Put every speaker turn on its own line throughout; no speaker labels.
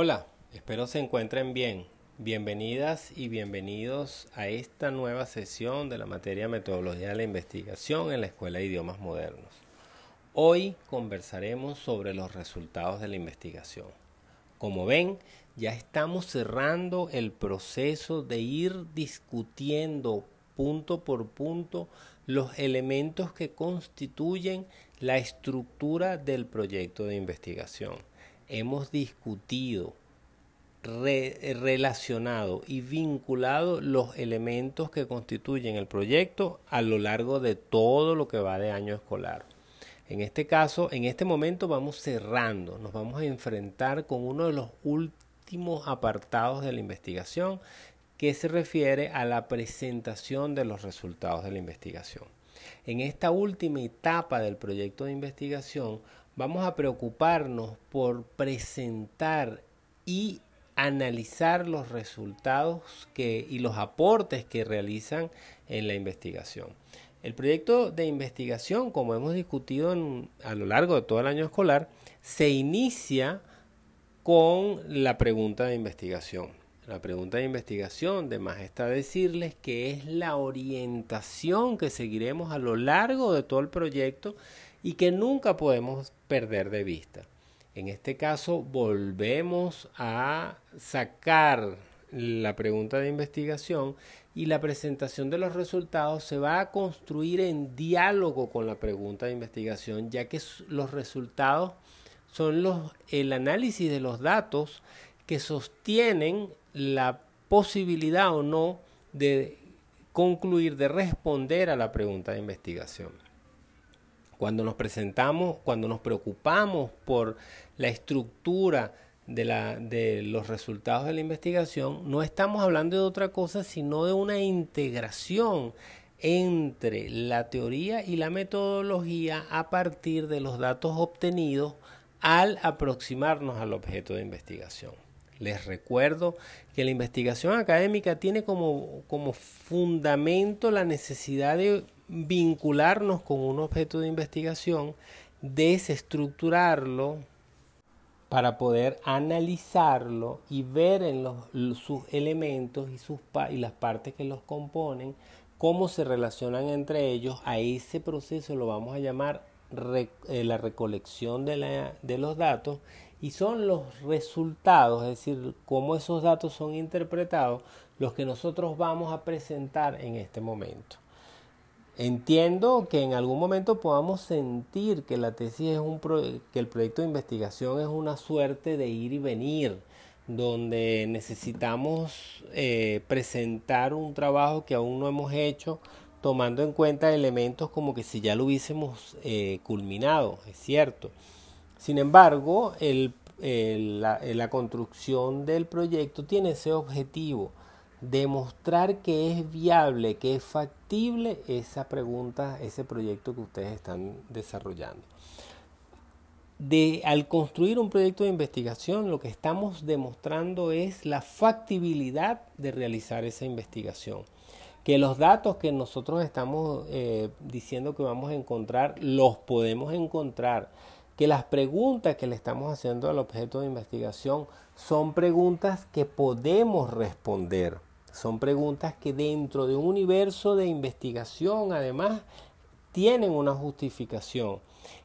Hola, espero se encuentren bien. Bienvenidas y bienvenidos a esta nueva sesión de la materia Metodología de la Investigación en la Escuela de Idiomas Modernos. Hoy conversaremos sobre los resultados de la investigación. Como ven, ya estamos cerrando el proceso de ir discutiendo punto por punto los elementos que constituyen la estructura del proyecto de investigación hemos discutido, relacionado y vinculado los elementos que constituyen el proyecto a lo largo de todo lo que va de año escolar. En este caso, en este momento vamos cerrando, nos vamos a enfrentar con uno de los últimos apartados de la investigación que se refiere a la presentación de los resultados de la investigación. En esta última etapa del proyecto de investigación vamos a preocuparnos por presentar y analizar los resultados y los aportes que realizan en la investigación. El proyecto de investigación, como hemos discutido a lo largo de todo el año escolar, se inicia con la pregunta de investigación. La pregunta de investigación, de más está decirles que es la orientación que seguiremos a lo largo de todo el proyecto y que nunca podemos perder de vista. En este caso volvemos a sacar la pregunta de investigación y la presentación de los resultados se va a construir en diálogo con la pregunta de investigación, ya que los resultados son los, el análisis de los datos que sostienen la posibilidad o no de concluir, de responder a la pregunta de investigación. Cuando nos presentamos, cuando nos preocupamos por la estructura de, la, de los resultados de la investigación, no estamos hablando de otra cosa, sino de una integración entre la teoría y la metodología a partir de los datos obtenidos al aproximarnos al objeto de investigación. Les recuerdo que la investigación académica tiene como, como fundamento la necesidad de vincularnos con un objeto de investigación, desestructurarlo para poder analizarlo y ver en los, sus elementos y, sus, y las partes que los componen, cómo se relacionan entre ellos. A ese proceso lo vamos a llamar eh, la recolección de, la, de los datos y son los resultados, es decir, cómo esos datos son interpretados, los que nosotros vamos a presentar en este momento. Entiendo que en algún momento podamos sentir que la tesis es un que el proyecto de investigación es una suerte de ir y venir, donde necesitamos eh, presentar un trabajo que aún no hemos hecho, tomando en cuenta elementos como que si ya lo hubiésemos eh, culminado, es cierto. Sin embargo, la, la construcción del proyecto tiene ese objetivo demostrar que es viable, que es factible esa pregunta, ese proyecto que ustedes están desarrollando. De, al construir un proyecto de investigación, lo que estamos demostrando es la factibilidad de realizar esa investigación. Que los datos que nosotros estamos eh, diciendo que vamos a encontrar, los podemos encontrar. Que las preguntas que le estamos haciendo al objeto de investigación son preguntas que podemos responder. Son preguntas que dentro de un universo de investigación además tienen una justificación,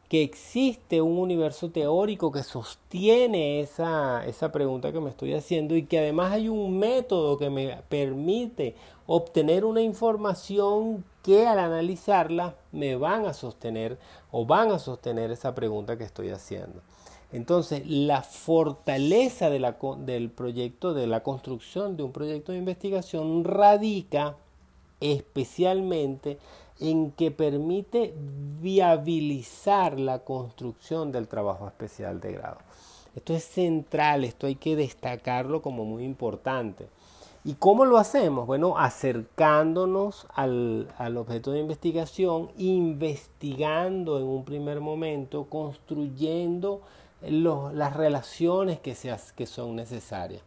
que existe un universo teórico que sostiene esa, esa pregunta que me estoy haciendo y que además hay un método que me permite obtener una información que al analizarla me van a sostener o van a sostener esa pregunta que estoy haciendo. Entonces, la fortaleza del proyecto, de la construcción de un proyecto de investigación, radica especialmente en que permite viabilizar la construcción del trabajo especial de grado. Esto es central, esto hay que destacarlo como muy importante. ¿Y cómo lo hacemos? Bueno, acercándonos al, al, objeto de investigación, investigando en un primer momento, construyendo las relaciones que, que son necesarias.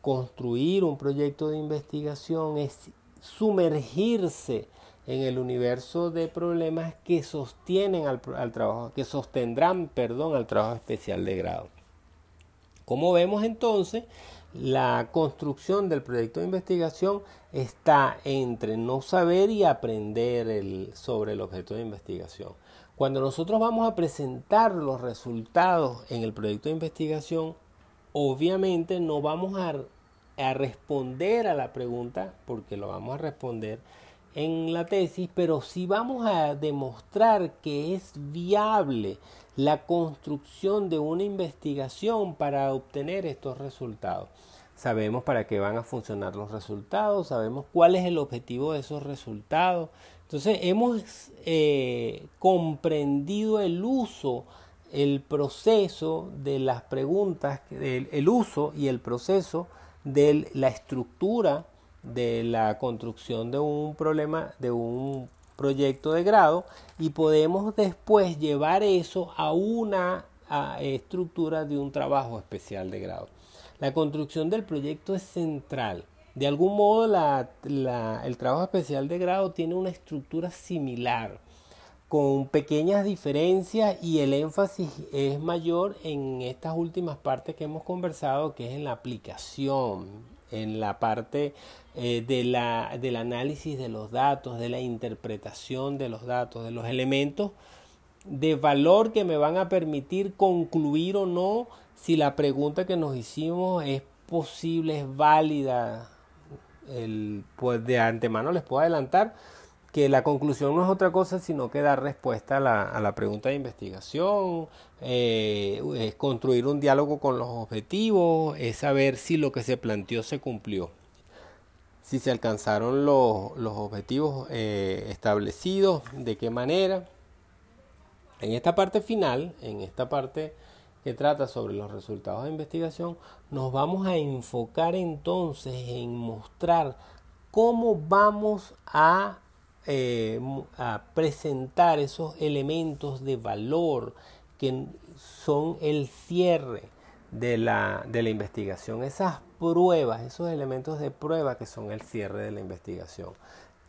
Construir un proyecto de investigación es sumergirse en el universo de problemas que sostienen al, trabajo, que sostendrán, perdón, al trabajo especial de grado. Como vemos entonces, la construcción del proyecto de investigación está entre no saber y aprender sobre el objeto de investigación. Cuando nosotros vamos a presentar los resultados en el proyecto de investigación, obviamente no vamos a, responder a la pregunta, porque lo vamos a responder en la tesis, pero sí vamos a demostrar que es viable la construcción de una investigación para obtener estos resultados. Sabemos para qué van a funcionar los resultados, sabemos cuál es el objetivo de esos resultados. Entonces hemos eh, comprendido el uso, el proceso de las preguntas, el uso y el proceso de la estructura de la construcción de un problema, de un proyecto de grado y podemos después llevar eso a una estructura de un trabajo especial de grado. La construcción del proyecto es central. De algún modo el trabajo especial de grado tiene una estructura similar, con pequeñas diferencias y el énfasis es mayor en estas últimas partes que hemos conversado, que es en la aplicación, en la parte eh, de la, del análisis de los datos, de la interpretación de los datos, de los elementos de valor que me van a permitir concluir o no si la pregunta que nos hicimos es posible, es válida. El, pues de antemano les puedo adelantar que la conclusión no es otra cosa sino que dar respuesta a la, a la pregunta de investigación, eh, es construir un diálogo con los objetivos, es saber si lo que se planteó se cumplió si se alcanzaron los, objetivos eh, establecidos, de qué manera. En esta parte final, en esta parte que trata sobre los resultados de investigación, nos vamos a enfocar entonces en mostrar cómo vamos a, eh, a presentar esos elementos de valor que son el cierre de la, de la investigación, esas pruebas, esos elementos de prueba que son el cierre de la investigación.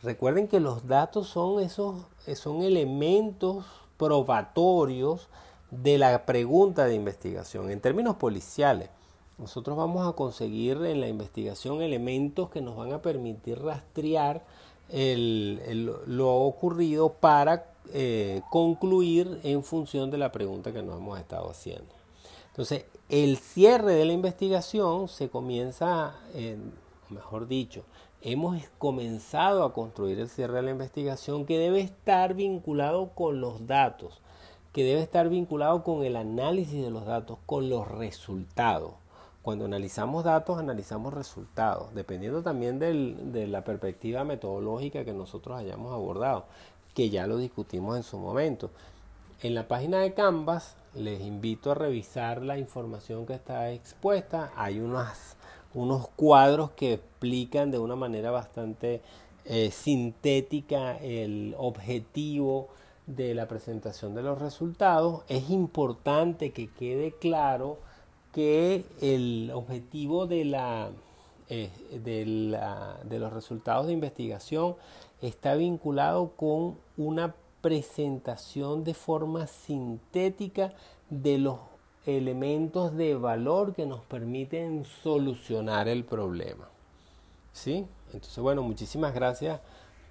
Recuerden que los datos son esos son elementos probatorios de la pregunta de investigación. En términos policiales, nosotros vamos a conseguir en la investigación elementos que nos van a permitir rastrear lo ocurrido para eh, concluir en función de la pregunta que nos hemos estado haciendo. Entonces, el cierre de la investigación se comienza, mejor dicho, hemos comenzado a construir el cierre de la investigación que debe estar vinculado con los datos, que debe estar vinculado con el análisis de los datos, con los resultados. Cuando analizamos datos, analizamos resultados, dependiendo también de la perspectiva metodológica que nosotros hayamos abordado, que ya lo discutimos en su momento. En la página de Canvas les invito a revisar la información que está expuesta. Hay unos, cuadros que explican de una manera bastante eh, sintética el objetivo de la presentación de los resultados. Es importante que quede claro que el objetivo eh, de, la, de los resultados de investigación está vinculado con una presentación de forma sintética de los elementos de valor que nos permiten solucionar el problema. ¿Sí? Entonces, bueno, muchísimas gracias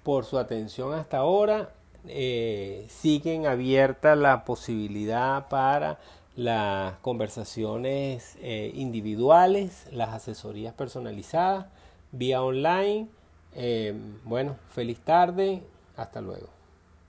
por su atención hasta ahora. Eh, siguen abierta la posibilidad para las conversaciones eh, individuales, las asesorías personalizadas, vía online. Eh, bueno, feliz tarde, hasta luego.